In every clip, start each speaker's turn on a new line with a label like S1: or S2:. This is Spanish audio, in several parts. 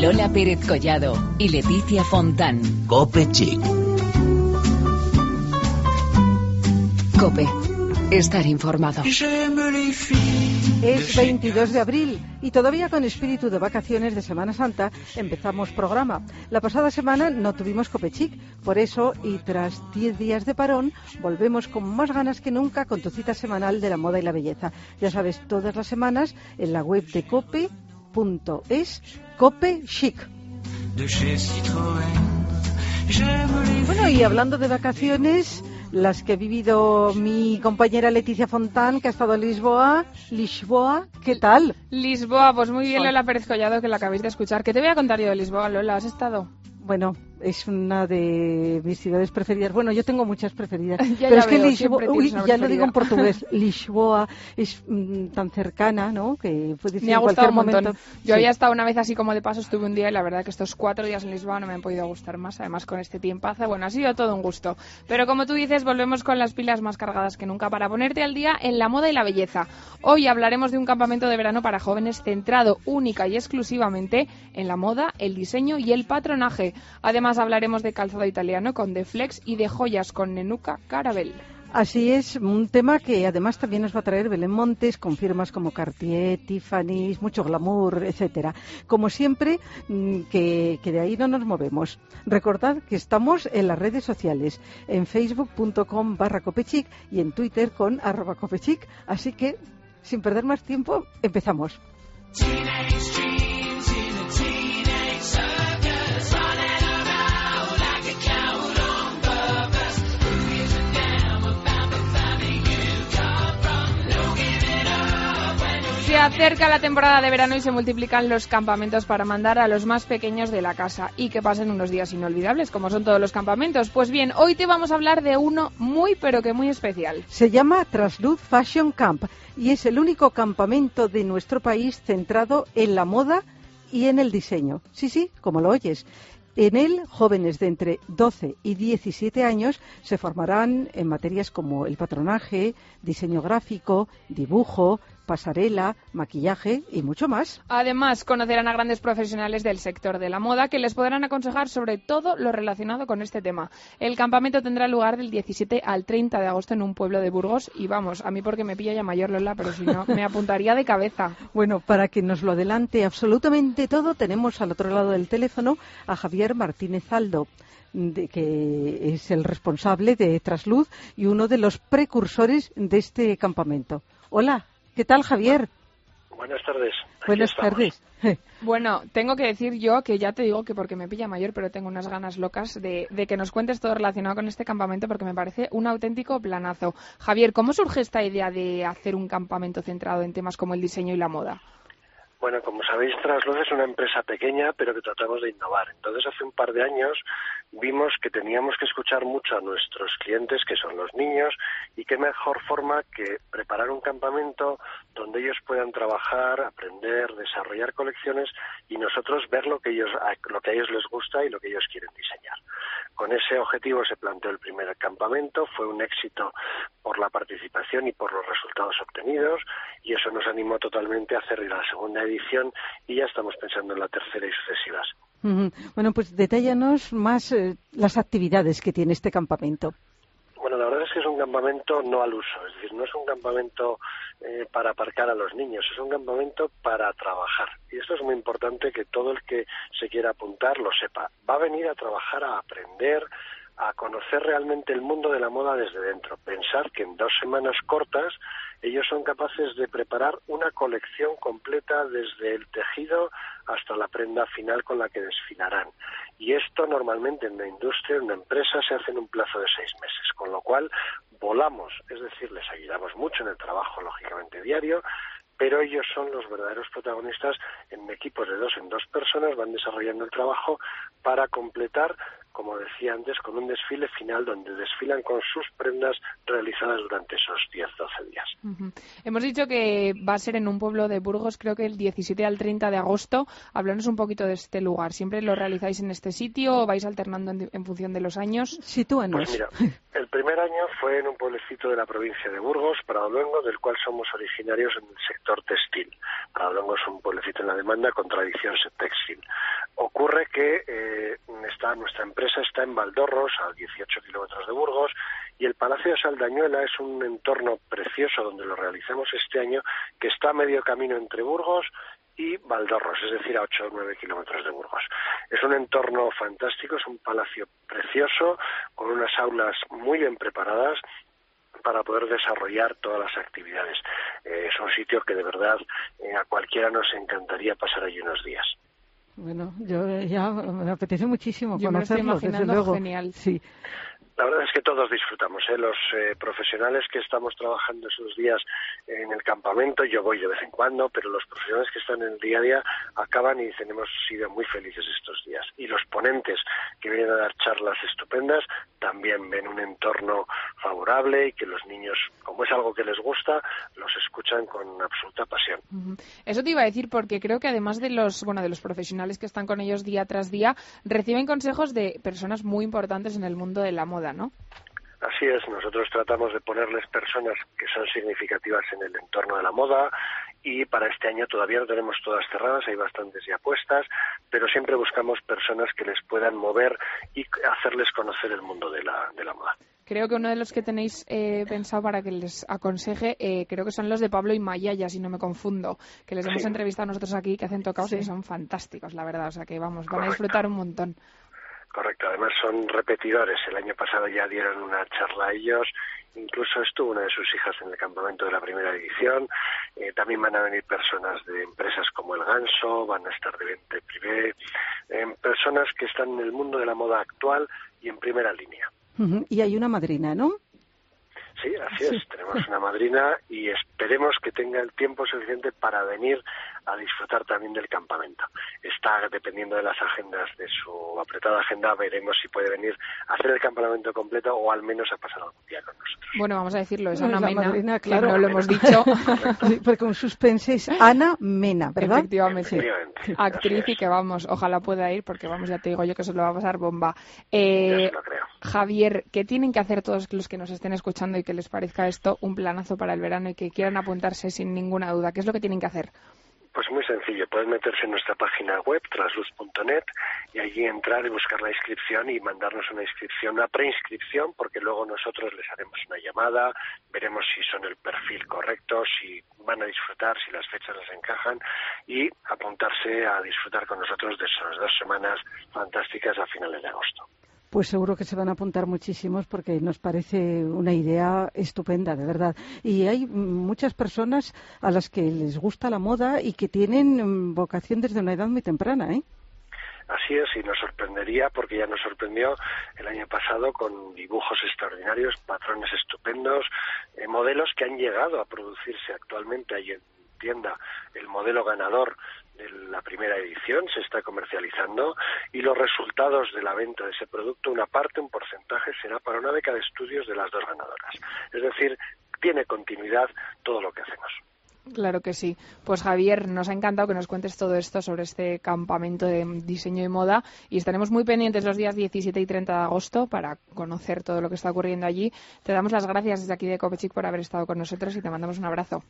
S1: Lola Pérez Collado y Leticia Fontán.
S2: Cope Chic.
S1: Cope. Estar informado.
S3: Es 22 de abril y todavía con espíritu de vacaciones de Semana Santa empezamos programa. La pasada semana no tuvimos Copechic, por eso y tras 10 días de parón volvemos con más ganas que nunca con tu cita semanal de la moda y la belleza. Ya sabes, todas las semanas en la web de cope.es Cope Chic. Bueno, y hablando de vacaciones, las que ha vivido mi compañera Leticia Fontán, que ha estado en Lisboa. Lisboa, ¿qué tal?
S4: Lisboa, pues muy bien, Lola Pérez Collado, que la acabáis de escuchar. ¿Qué te voy a contar yo de Lisboa, Lola? ¿Has estado?
S3: Bueno, es una de mis ciudades preferidas. Bueno, yo tengo muchas preferidas.
S4: Ya,
S3: pero
S4: ya
S3: es que
S4: veo,
S3: Lisboa, uy,
S4: tienes una
S3: ya lo digo en portugués, Lisboa es mm, tan cercana, ¿no? Que puede decir
S4: Me ha
S3: en
S4: gustado
S3: cualquier
S4: un montón.
S3: momento.
S4: Yo
S3: Sí.
S4: había estado una vez así como de paso, estuve un día y la verdad que estos cuatro días en Lisboa no me han podido gustar más, además con este tiempazo. Bueno, ha sido todo un gusto. Pero como tú dices, volvemos con las pilas más cargadas que nunca para ponerte al día en la moda y la belleza. Hoy hablaremos de un campamento de verano para jóvenes centrado única y exclusivamente en la moda, el diseño y el patronaje. Además hablaremos de calzado italiano con The Flex y de joyas con Nenuca Carabel.
S3: Así es, un tema que además también nos va a traer Belén Montes con firmas como Cartier, Tiffany's, mucho glamour, etcétera. Como siempre, mm, que, que de ahí no nos movemos. Recordad que estamos en las redes sociales, en facebook.com barra copechic y en twitter con arroba copechic. Así que, sin perder más tiempo, empezamos.
S4: Acerca la temporada de verano y se multiplican los campamentos para mandar a los más pequeños de la casa y que pasen unos días inolvidables, como son todos los campamentos. Pues bien, hoy te vamos a hablar de uno muy pero que muy especial.
S3: Se llama Trasluz Fashion Camp y es el único campamento de nuestro país centrado en la moda y en el diseño. Sí, sí, como lo oyes. En él, jóvenes de entre 12 y 17 años se formarán en materias como el patronaje, diseño gráfico, dibujo, pasarela, maquillaje y mucho más.
S4: Además, conocerán a grandes profesionales del sector de la moda que les podrán aconsejar sobre todo lo relacionado con este tema. El campamento tendrá lugar del 17 al 30 de agosto en un pueblo de Burgos y vamos, a mí porque me pilla ya mayor Lola, pero si no, me apuntaría de cabeza.
S3: Bueno, para que nos lo adelante absolutamente todo, tenemos al otro lado del teléfono a Javier Martínez Aldo, de- que es el responsable de Trasluz y uno de los precursores de este campamento. Hola, ¿qué tal Javier?
S5: Buenas tardes. Aquí
S3: Buenas
S5: estamos.
S3: tardes.
S4: Bueno, tengo que decir yo que ya te digo que porque me pilla mayor, pero tengo unas ganas locas de, de que nos cuentes todo relacionado con este campamento porque me parece un auténtico planazo. Javier, ¿cómo surge esta idea de hacer un campamento centrado en temas como el diseño y la moda?
S5: Bueno, como sabéis, Trasluz es una empresa pequeña, pero que tratamos de innovar. Entonces, hace un par de años vimos que teníamos que escuchar mucho a nuestros clientes, que son los niños, y qué mejor forma que preparar un campamento donde ellos puedan trabajar, aprender, desarrollar colecciones y nosotros ver lo que ellos lo que a ellos les gusta y lo que ellos quieren diseñar. Con ese objetivo se planteó el primer campamento, fue un éxito por la participación y por los resultados obtenidos y eso nos animó totalmente a hacer la segunda edición y ya estamos pensando en la tercera y sucesivas.
S3: Bueno, pues detállanos más eh, las actividades que tiene este campamento.
S5: Bueno, la verdad es que es un campamento no al uso, es decir, no es un campamento eh, para aparcar a los niños, es un campamento para trabajar. Y esto es muy importante que todo el que se quiera apuntar lo sepa. Va a venir a trabajar, a aprender, a conocer realmente el mundo de la moda desde dentro. Pensar que en dos semanas cortas ellos son capaces de preparar una colección completa desde el tejido hasta la prenda final con la que desfilarán. Y esto normalmente en la industria, en una empresa, se hace en un plazo de seis meses, con lo cual volamos, es decir, les ayudamos mucho en el trabajo, lógicamente, diario, pero ellos son los verdaderos protagonistas en equipos de dos en dos personas, van desarrollando el trabajo para completar como decía antes, con un desfile final donde desfilan con sus prendas realizadas durante esos 10-12 días.
S4: Hemos dicho que va a ser en un pueblo de Burgos, creo que el 17 al 30 de agosto. Háblanos un poquito de este lugar. ¿Siempre lo realizáis en este sitio o vais alternando en, función de los años?
S3: Sitúanos.
S5: Pues mira, el primer año fue en un pueblecito de la provincia de Burgos, Luengo, del cual somos originarios en el sector textil. Luengo es un pueblecito en la demanda con tradición textil. Ocurre que eh, está, nuestra empresa está en Valdorros, a 18 kilómetros de Burgos, y el Palacio de Saldañuela es un entorno precioso donde lo realizamos este año, que está a medio camino entre Burgos y Valdorros, es decir, a 8 o 9 kilómetros de Burgos. Es un entorno fantástico, es un palacio precioso, con unas aulas muy bien preparadas para poder desarrollar todas las actividades. Eh, es un sitio que de verdad eh, a cualquiera nos encantaría pasar allí unos días.
S3: Bueno, yo ya me apetece muchísimo
S4: yo
S3: conocerlo,
S4: me
S3: desde luego.
S4: Genial.
S3: Sí.
S5: La verdad es que todos disfrutamos. ¿eh? Los eh, profesionales que estamos trabajando esos días en el campamento, yo voy de vez en cuando, pero los profesionales que están en el día a día acaban y dicen hemos sido muy felices estos días. Y los ponentes que vienen a dar charlas estupendas también ven un entorno favorable y que los niños, como es algo que les gusta, los escuchan con absoluta pasión.
S4: Eso te iba a decir porque creo que además de los, bueno, de los profesionales que están con ellos día tras día, reciben consejos de personas muy importantes en el mundo de la moda ¿no?
S5: Así es, nosotros tratamos de ponerles personas que son significativas en el entorno de la moda y para este año todavía no tenemos todas cerradas, hay bastantes ya puestas, pero siempre buscamos personas que les puedan mover y hacerles conocer el mundo de la, de la moda.
S4: Creo que uno de los que tenéis eh, pensado para que les aconseje, eh, creo que son los de Pablo y Maya, ya si no me confundo, que les hemos entrevistado nosotros aquí, que hacen tocados y son fantásticos, la verdad. O sea que vamos, van a disfrutar un montón.
S5: Correcto, además son repetidores. El año pasado ya dieron una charla a ellos, incluso estuvo una de sus hijas en el campamento de la primera edición. Eh, también van a venir personas de empresas como El Ganso, van a estar de Vente Privé, eh, personas que están en el mundo de la moda actual y en primera línea.
S3: Y hay una madrina, ¿no?
S5: Sí, así es. Tenemos una madrina y esperemos que tenga el tiempo suficiente para venir a disfrutar también del campamento. Está dependiendo de las agendas, de su apretada agenda, veremos si puede venir a hacer el campamento completo o al menos a pasar algún día con nosotros.
S4: Bueno, vamos a decirlo, es Ana Mena,
S3: madrina, claro.
S4: no lo hemos dicho.
S3: porque un suspense es Ana Mena, ¿verdad?
S4: Efectivamente. Actriz y que vamos, ojalá pueda ir porque vamos, ya te digo yo que se lo va a pasar bomba. Eh,
S5: lo creo.
S4: Javier, ¿qué tienen que hacer todos los que nos estén escuchando y que les parezca esto un planazo para el verano y que quieran apuntarse sin ninguna duda? ¿Qué es lo que tienen que hacer?
S5: Pues muy sencillo, pueden meterse en nuestra página web, trasluz.net, y allí entrar y buscar la inscripción y mandarnos una inscripción, una preinscripción, porque luego nosotros les haremos una llamada, veremos si son el perfil correcto, si van a disfrutar, si las fechas les encajan, y apuntarse a disfrutar con nosotros de esas dos semanas fantásticas a finales de agosto.
S3: Pues seguro que se van a apuntar muchísimos porque nos parece una idea estupenda, de verdad. Y hay muchas personas a las que les gusta la moda y que tienen mm, vocación desde una edad muy temprana, ¿eh?
S5: Así es, y nos sorprendería, porque ya nos sorprendió el año pasado con dibujos extraordinarios, patrones estupendos, eh, modelos que han llegado a producirse actualmente ahí en tienda. El modelo ganador la primera edición se está comercializando y los resultados de la venta de ese producto, una parte, un porcentaje, será para una beca de estudios de las dos ganadoras. Es decir, tiene continuidad todo lo que hacemos.
S4: Claro que sí. Pues Javier, nos ha encantado que nos cuentes todo esto sobre este campamento de diseño y moda y estaremos muy pendientes los días 17 y 30 de agosto para conocer todo lo que está ocurriendo allí. Te damos las gracias desde aquí de Copechic por haber estado con nosotros y te mandamos un abrazo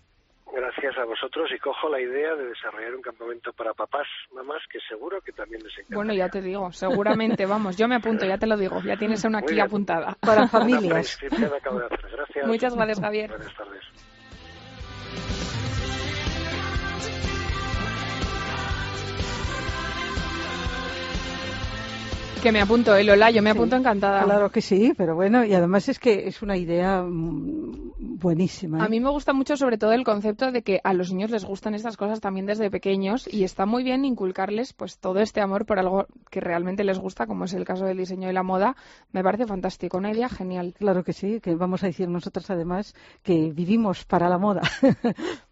S5: gracias a vosotros y cojo la idea de desarrollar un campamento para papás, mamás, que seguro que también les encanta.
S4: Bueno, ya te digo, seguramente, vamos, yo me apunto, ya te lo digo, ya tienes una aquí apuntada.
S3: Para familias.
S5: Gracias.
S4: Muchas gracias, Javier.
S5: Buenas tardes.
S4: Que me apunto, ¿eh, Lola? Yo me apunto encantada.
S3: Claro que sí, pero bueno, y además es que es una idea mm, buenísima. ¿eh?
S4: A mí me gusta mucho sobre todo el concepto de que a los niños les gustan estas cosas también desde pequeños y está muy bien inculcarles pues todo este amor por algo que realmente les gusta, como es el caso del diseño y la moda. Me parece fantástico, una idea genial.
S3: Claro que sí, que vamos a decir nosotros además que vivimos para la moda.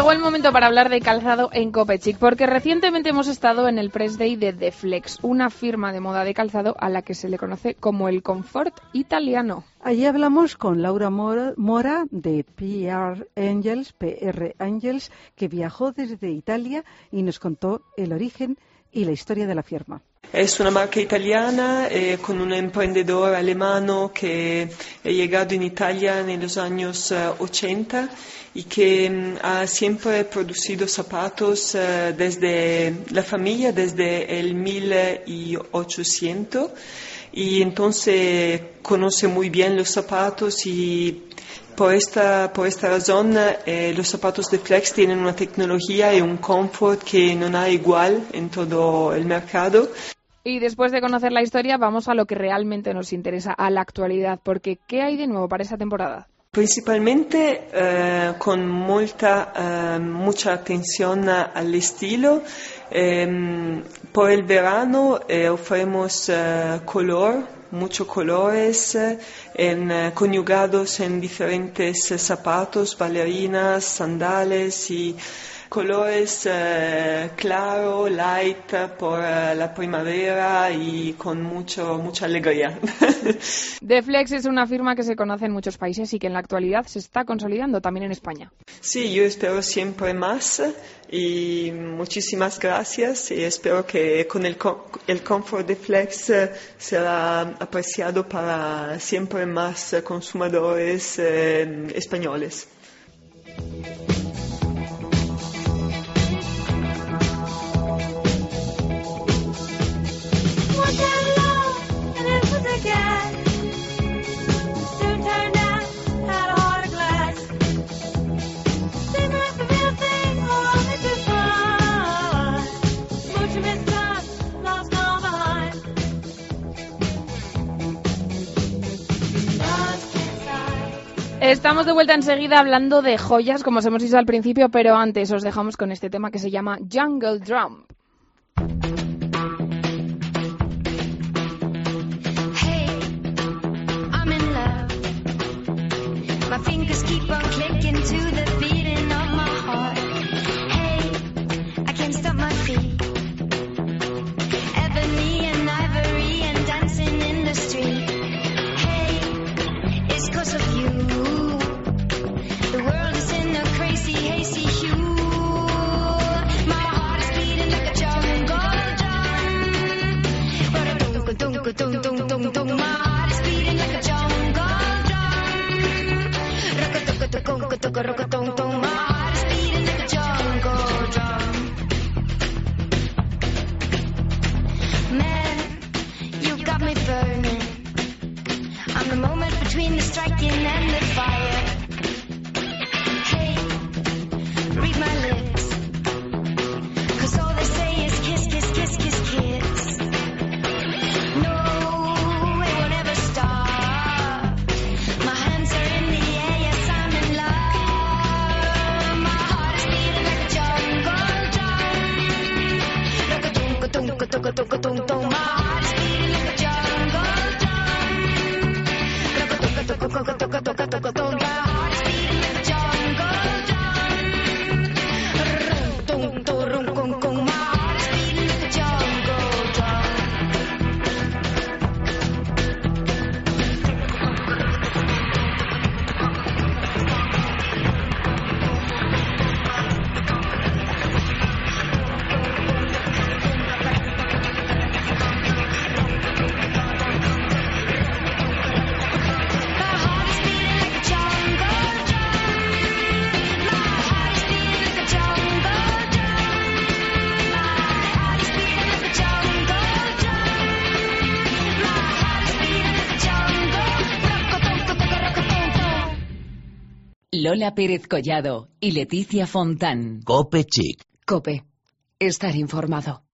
S6: Llegó el momento para hablar de calzado en Copechic, porque recientemente hemos estado en el press day de The Flex, una firma de moda de calzado a la que se le conoce como el confort italiano.
S3: Allí hablamos con Laura Mora de PR Angels, PR Angels, que viajó desde Italia y nos contó el origen y la historia de la firma.
S2: Es una marca italiana eh, con un emprendedor alemán que ha llegado en Italia en los años 80 y que mm, ha siempre producido zapatos desde la familia, desde el 1800 y entonces conoce muy bien los zapatos y por esta, por esta razón eh, los zapatos de Flex tienen una tecnología y un confort que no hay igual en todo el mercado.
S6: Y después de conocer la historia, vamos a lo que realmente nos interesa, a la actualidad, porque ¿qué hay de nuevo para esta temporada?
S2: Principalmente eh, con mucha, eh, mucha atención al estilo. Eh, por el verano eh, ofrecemos eh, color, muchos colores en, conjugados en diferentes zapatos, bailarinas, sandales y colores eh, claro, light por eh, la primavera y con mucho, mucha alegría.
S6: The Flex es una firma que se conoce en muchos países y que en la actualidad se está consolidando también en España.
S2: Sí, yo espero siempre más y muchísimas gracias y espero que con el, el confort de Flex eh, será apreciado para siempre más consumidores españoles.
S6: Estamos de vuelta enseguida hablando de joyas, como os hemos dicho al principio, pero antes os dejamos con este tema que se llama Jungle Drum.
S1: Lola Pérez Collado y Leticia Fontán.
S7: Cope Chic.
S1: Cope. Estar informado.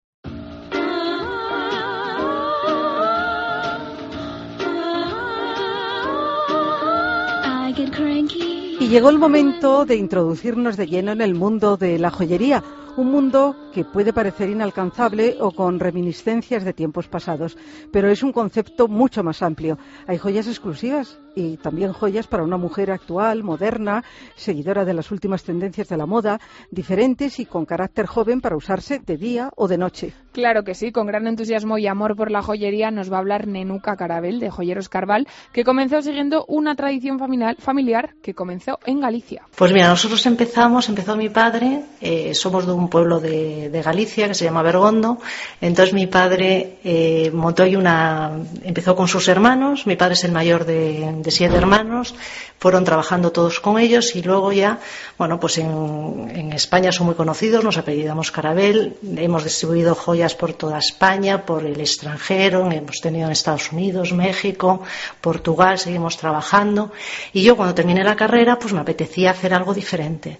S3: Y llegó el momento de introducirnos de lleno en el mundo de la joyería, un mundo que puede parecer inalcanzable o con reminiscencias de tiempos pasados, pero es un concepto mucho más amplio. Hay joyas exclusivas y también joyas para una mujer actual, moderna, seguidora de las últimas tendencias de la moda, diferentes y con carácter joven para usarse de día o de noche.
S4: Claro que sí, con gran entusiasmo y amor por la joyería nos va a hablar Nenuca Carabel de Joyeros Carval, que comenzó siguiendo una tradición familiar que comenzó en Galicia.
S8: Pues mira, nosotros empezamos, empezó mi padre, eh, somos de un pueblo de, Galicia que se llama Bergondo, entonces mi padre eh, montó una, empezó con sus hermanos, mi padre es el mayor de de siete hermanos, fueron trabajando todos con ellos y luego ya, bueno, pues en, España son muy conocidos, nos apellidamos Carabel, hemos distribuido joyas por toda España, por el extranjero, hemos tenido en Estados Unidos, México, Portugal, seguimos trabajando y yo cuando terminé la carrera pues me apetecía hacer algo diferente.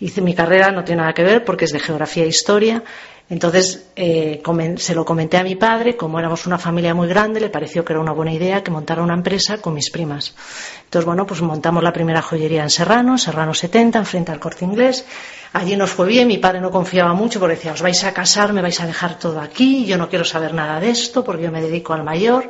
S8: Hice mi carrera, no tiene nada que ver porque es de geografía e historia entonces eh, se lo comenté a mi padre, como éramos una familia muy grande, le pareció que era una buena idea que montara una empresa con mis primas. Entonces, bueno, pues montamos la primera joyería en Serrano, Serrano 70, enfrente al corte inglés. Allí nos fue bien, mi padre no confiaba mucho porque decía, os vais a casar, me vais a dejar todo aquí, yo no quiero saber nada de esto porque yo me dedico al mayor.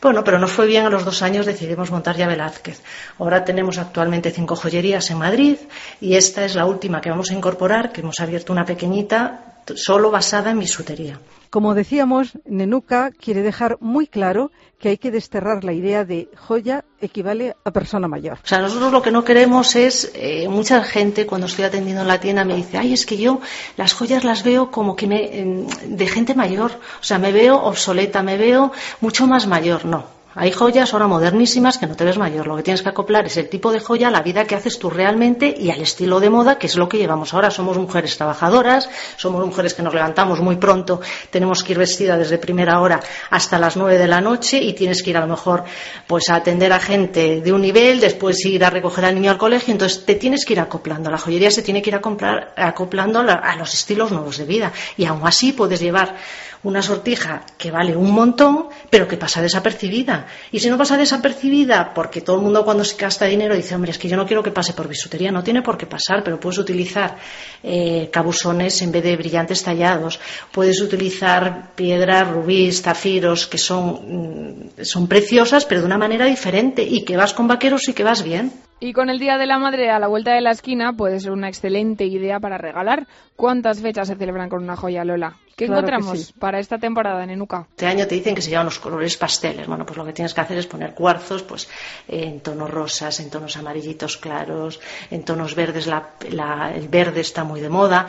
S8: Bueno, pero nos fue bien, a los dos años decidimos montar ya Velázquez. Ahora tenemos actualmente cinco joyerías en Madrid y esta es la última que vamos a incorporar, que hemos abierto una pequeñita solo basada en bisutería.
S3: Como decíamos, Nenuca quiere dejar muy claro que hay que desterrar la idea de joya equivale a persona mayor.
S8: O sea, nosotros lo que no queremos es, eh, mucha gente cuando estoy atendiendo en la tienda me dice, ay, es que yo las joyas las veo como que me, de gente mayor, o sea, me veo obsoleta, me veo mucho más mayor. No, hay joyas ahora modernísimas que no te ves mayor. Lo que tienes que acoplar es el tipo de joya a la vida que haces tú realmente y al estilo de moda, que es lo que llevamos ahora. Somos mujeres trabajadoras, somos mujeres que nos levantamos muy pronto, tenemos que ir vestida desde primera hora hasta las nueve de la noche y tienes que ir a lo mejor pues a atender a gente de un nivel, después ir a recoger al niño al colegio. Entonces te tienes que ir acoplando. La joyería se tiene que ir acoplando a los estilos nuevos de vida. Y aún así puedes llevar una sortija que vale un montón, pero que pasa desapercibida. Y si no pasa desapercibida, porque todo el mundo cuando se gasta dinero dice, hombre, es que yo no quiero que pase por bisutería, no tiene por qué pasar, pero puedes utilizar eh, cabusones en vez de brillantes tallados, puedes utilizar piedras, rubíes, zafiros, que son, mm, son preciosas, pero de una manera diferente, y que vas con vaqueros y que vas bien.
S4: Y con el Día de la Madre a la vuelta de la esquina puede ser una excelente idea para regalar. ¿Cuántas fechas se celebran con una joya, Lola? ¿Qué encontramos para esta temporada en Enuca?
S8: Este año te dicen que se llevan los colores pasteles. Bueno, pues lo que tienes que hacer es poner cuarzos pues, en tonos rosas, en tonos amarillitos claros, en tonos verdes. el verde está muy de moda.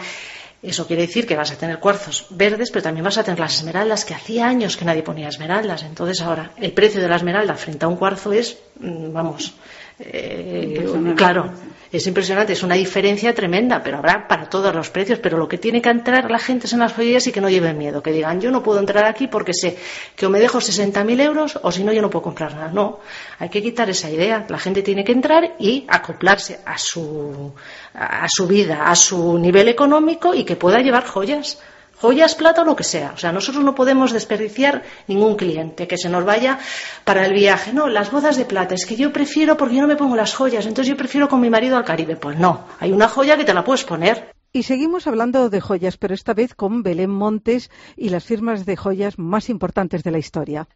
S8: Eso quiere decir que vas a tener cuarzos verdes, pero también vas a tener las esmeraldas, que hacía años que nadie ponía esmeraldas. Entonces ahora el precio de la esmeralda frente a un cuarzo es, mm, vamos, eh, claro, es impresionante, es una diferencia tremenda, pero habrá para todos los precios. Pero lo que tiene que entrar la gente en las joyerías y que no lleven miedo, que digan, yo no puedo entrar aquí porque sé que o me dejo 60.000 euros o si no, yo no puedo comprar nada. No, hay que quitar esa idea. La gente tiene que entrar y acoplarse a su, a su vida, a su nivel económico y que pueda llevar joyas joyas, plata o lo que sea. O sea, nosotros no podemos desperdiciar ningún cliente que se nos vaya para el viaje. No, las bodas de plata, es que yo prefiero porque yo no me pongo las joyas, entonces yo prefiero con mi marido al Caribe. Pues no, hay una joya que te la puedes poner.
S3: Y seguimos hablando de joyas, pero esta vez con Belén Montes y las firmas de joyas más importantes de la historia.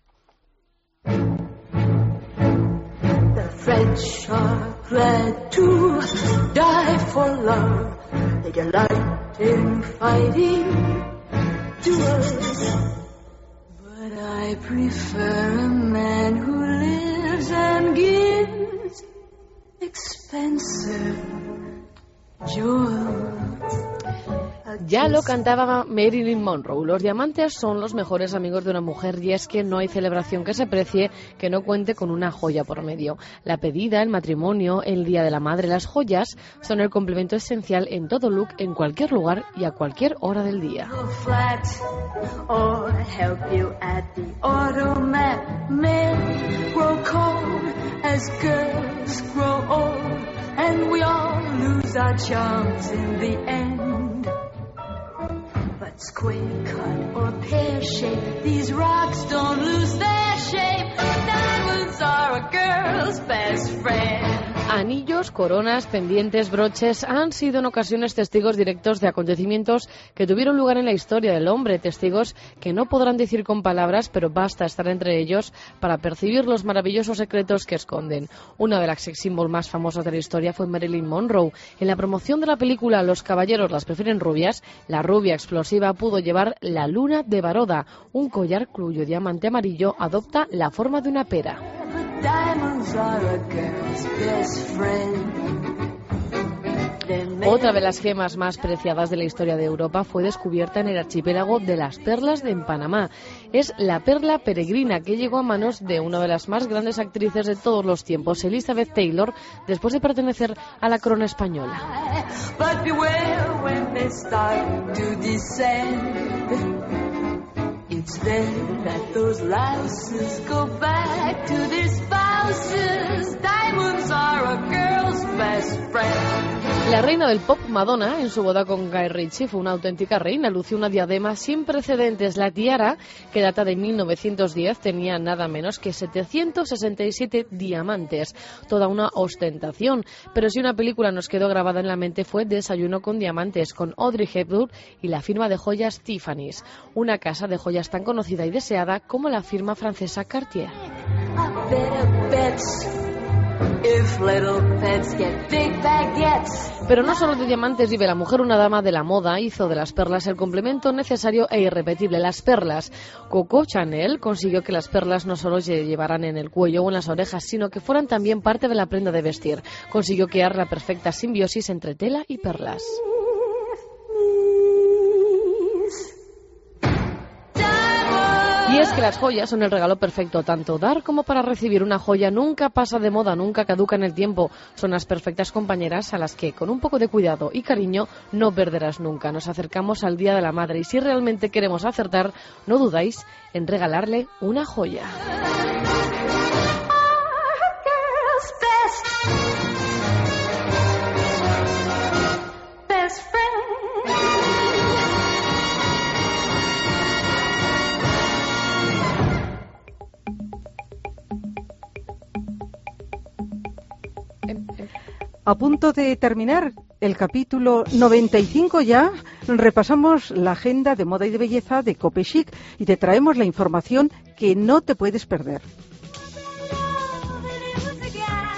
S3: But I prefer a man who lives and gives expensive jewels.
S9: Ya lo cantaba Marilyn Monroe. Los diamantes son los mejores amigos de una mujer y es que no hay celebración que se precie que no cuente con una joya por medio. La pedida, el matrimonio, el día de la madre, las joyas son el complemento esencial en todo look, en cualquier lugar y a cualquier hora del día. Square cut or pear shape. These rocks don't lose their shape. Diamonds are a girl's best friend. Anillos, coronas, pendientes, broches han sido en ocasiones testigos directos de acontecimientos que tuvieron lugar en la historia del hombre, testigos que no podrán decir con palabras, pero basta estar entre ellos para percibir los maravillosos secretos que esconden. Una de las sex symbols más famosas de la historia fue Marilyn Monroe. En la promoción de la película Los caballeros las prefieren rubias, la rubia explosiva pudo llevar la luna de Baroda, un collar cuyo diamante amarillo adopta la forma de una pera. Otra de las gemas más preciadas de la historia de Europa fue descubierta en el archipiélago de las Perlas de en Panamá. Es la perla peregrina que llegó a manos de una de las más grandes actrices de todos los tiempos, Elizabeth Taylor, después de pertenecer a la corona española. It's then that those louses go back to their spouses. Diamonds are a girl's best friend. La reina del pop, Madonna, en su boda con Guy Ritchie, fue una auténtica reina. Lució una diadema sin precedentes. La tiara, que data de 1910, tenía nada menos que 767 diamantes. Toda una ostentación. Pero si una película nos quedó grabada en la mente fue Desayuno con diamantes, con Audrey Hepburn y la firma de joyas Tiffany's. Una casa de joyas tan conocida y deseada como la firma francesa Cartier. Pero no solo de diamantes vive la mujer, una dama de la moda hizo de las perlas el complemento necesario e irrepetible. Las perlas. Coco Chanel consiguió que las perlas no solo se llevaran en el cuello o en las orejas, sino que fueran también parte de la prenda de vestir. Consiguió crear la perfecta simbiosis entre tela y perlas. Y es que las joyas son el regalo perfecto, tanto dar como para recibir. Una joya nunca pasa de moda, nunca caduca en el tiempo. Son las perfectas compañeras a las que, con un poco de cuidado y cariño, no perderás nunca. Nos acercamos al Día de la Madre y si realmente queremos acertar, no dudáis en regalarle una joya.
S3: A punto de terminar el capítulo 95 ya, repasamos la agenda de moda y de belleza de Cope Chic y te traemos la información que no te puedes perder.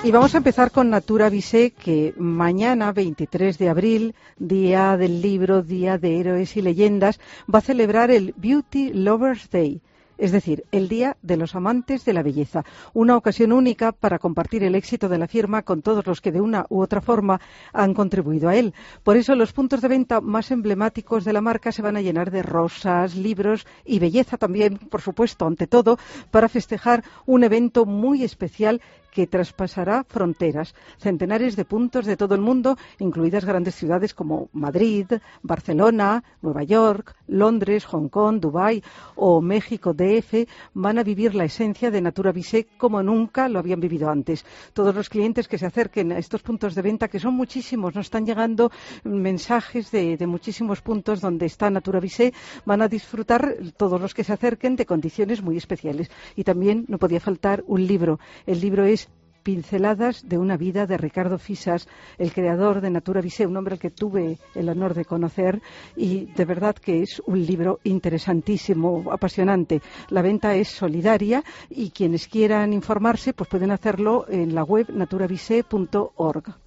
S3: Y vamos a empezar con Natura Visé, que mañana, 23 de abril, día del libro, día de héroes y leyendas, va a celebrar el Beauty Lovers Day es decir, el Día de los Amantes de la Belleza, una ocasión única para compartir el éxito de la firma con todos los que de una u otra forma han contribuido a él. Por eso los puntos de venta más emblemáticos de la marca se van a llenar de rosas, libros y belleza también, por supuesto, ante todo, para festejar un evento muy especial que traspasará fronteras. Centenares de puntos de todo el mundo, incluidas grandes ciudades como Madrid, Barcelona, Nueva York, Londres, Hong Kong, Dubái o México DF, van a vivir la esencia de Natura Visé como nunca lo habían vivido antes. Todos los clientes que se acerquen a estos puntos de venta, que son muchísimos, nos están llegando mensajes de, de muchísimos puntos donde está Natura Visé, van a disfrutar todos los que se acerquen de condiciones muy especiales. Y también no podía faltar un libro. El libro es Pinceladas de una vida de Ricardo Fisas, el creador de Natura Visé, un hombre que tuve el honor de conocer y de verdad que es un libro interesantísimo, apasionante. La venta es solidaria y quienes quieran informarse pues pueden hacerlo en la web naturavisé.org.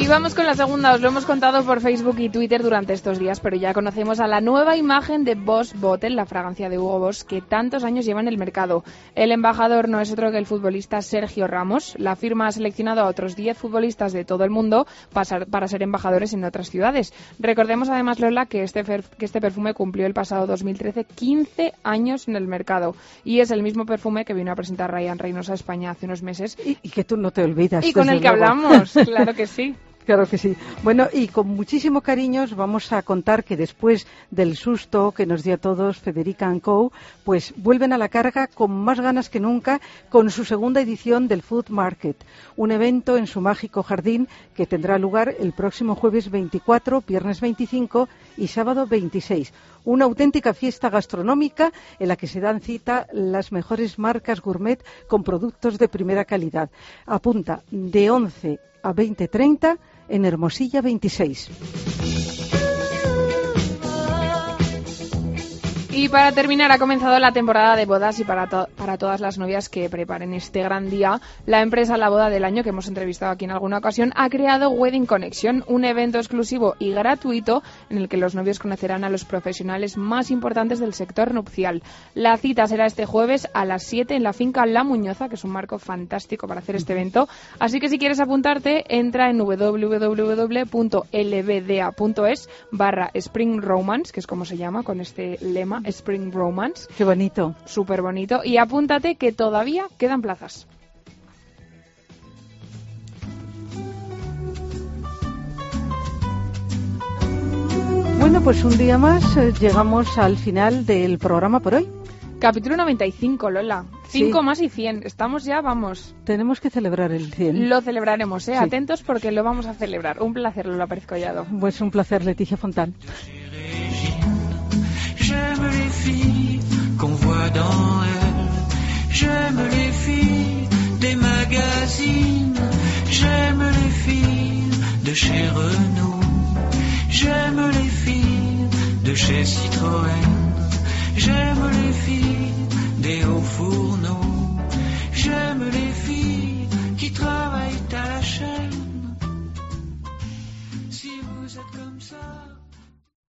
S4: Y vamos con la segunda, os lo hemos contado por Facebook y Twitter durante estos días, pero ya conocemos a la nueva imagen de Boss Bottle, la fragancia de Hugo Boss, que tantos años lleva en el mercado. El embajador no es otro que el futbolista Sergio Ramos. La firma ha seleccionado a otros 10 futbolistas de todo el mundo para ser embajadores en otras ciudades. Recordemos además, Lola, que este, que este perfume cumplió el pasado 2013 15 años en el mercado y es el mismo perfume que vino a presentar Ryan Reynolds a España hace unos meses.
S3: Y, que tú no te olvidas.
S4: Y con el que hablamos, claro que sí.
S3: Claro que sí. Bueno, y con muchísimo cariño os vamos a contar que después del susto que nos dio a todos Federica Co, pues vuelven a la carga con más ganas que nunca con su segunda edición del Food Market, un evento en su mágico jardín que tendrá lugar el próximo jueves 24, viernes 25 y sábado 26. Una auténtica fiesta gastronómica en la que se dan cita las mejores marcas gourmet con productos de primera calidad. Apunta de 11 a 2030 en Hermosilla 26.
S4: Y para terminar, ha comenzado la temporada de bodas y para, todas las novias que preparen este gran día, la empresa La Boda del Año, que hemos entrevistado aquí en alguna ocasión, ha creado Wedding Connection, un evento exclusivo y gratuito en el que los novios conocerán a los profesionales más importantes del sector nupcial. La cita será este jueves a las 7 en la finca La Muñoza, que es un marco fantástico para hacer este evento. Así que si quieres apuntarte, entra en www.lbda.es barra Spring Romance, que es como se llama con este lema Spring Romance.
S3: Qué bonito.
S4: Súper bonito. Y apúntate que todavía quedan plazas.
S3: Bueno, pues un día más eh, llegamos al final del programa por hoy.
S4: Capítulo 95, Lola. 5 más y 100. Estamos ya, vamos.
S3: Tenemos que celebrar el 100.
S4: Lo celebraremos, ¿eh? Atentos porque lo vamos a celebrar. Un placer, Lola Pérez Collado.
S3: Pues un placer, Leticia Fontán.
S10: qu'on voit dans elle. J'aime les filles des magazines. J'aime les filles de chez Renault. J'aime les filles de chez Citroën. J'aime les filles des hauts fourneaux. J'aime les filles.